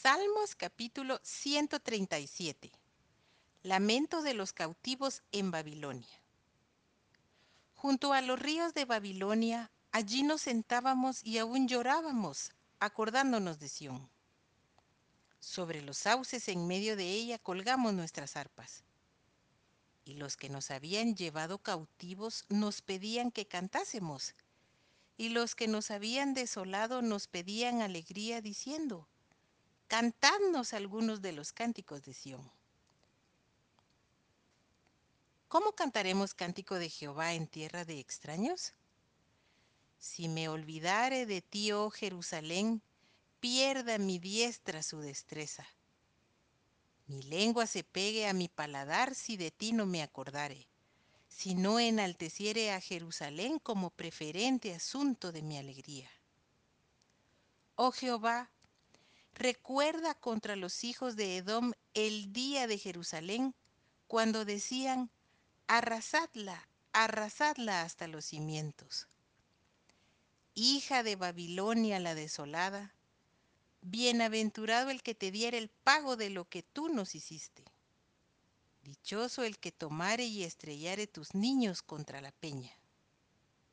Salmos capítulo 137. Lamento de los cautivos en Babilonia. Junto a los ríos de Babilonia, allí nos sentábamos y aún llorábamos, acordándonos de Sión. Sobre los sauces en medio de ella colgamos nuestras arpas. Y los que nos habían llevado cautivos nos pedían que cantásemos. Y los que nos habían desolado nos pedían alegría diciendo, cantadnos algunos de los cánticos de Sión. ¿Cómo cantaremos cántico de Jehová en tierra de extraños? Si me olvidare de ti, oh Jerusalén, pierda mi diestra su destreza. Mi lengua se pegue a mi paladar si de ti no me acordare, si no enalteciere a Jerusalén como preferente asunto de mi alegría. Oh Jehová, recuerda contra los hijos de Edom el día de Jerusalén, cuando decían, arrasadla, arrasadla hasta los cimientos. Hija de Babilonia la desolada, bienaventurado el que te diera el pago de lo que tú nos hiciste. Dichoso el que tomare y estrellare tus niños contra la peña.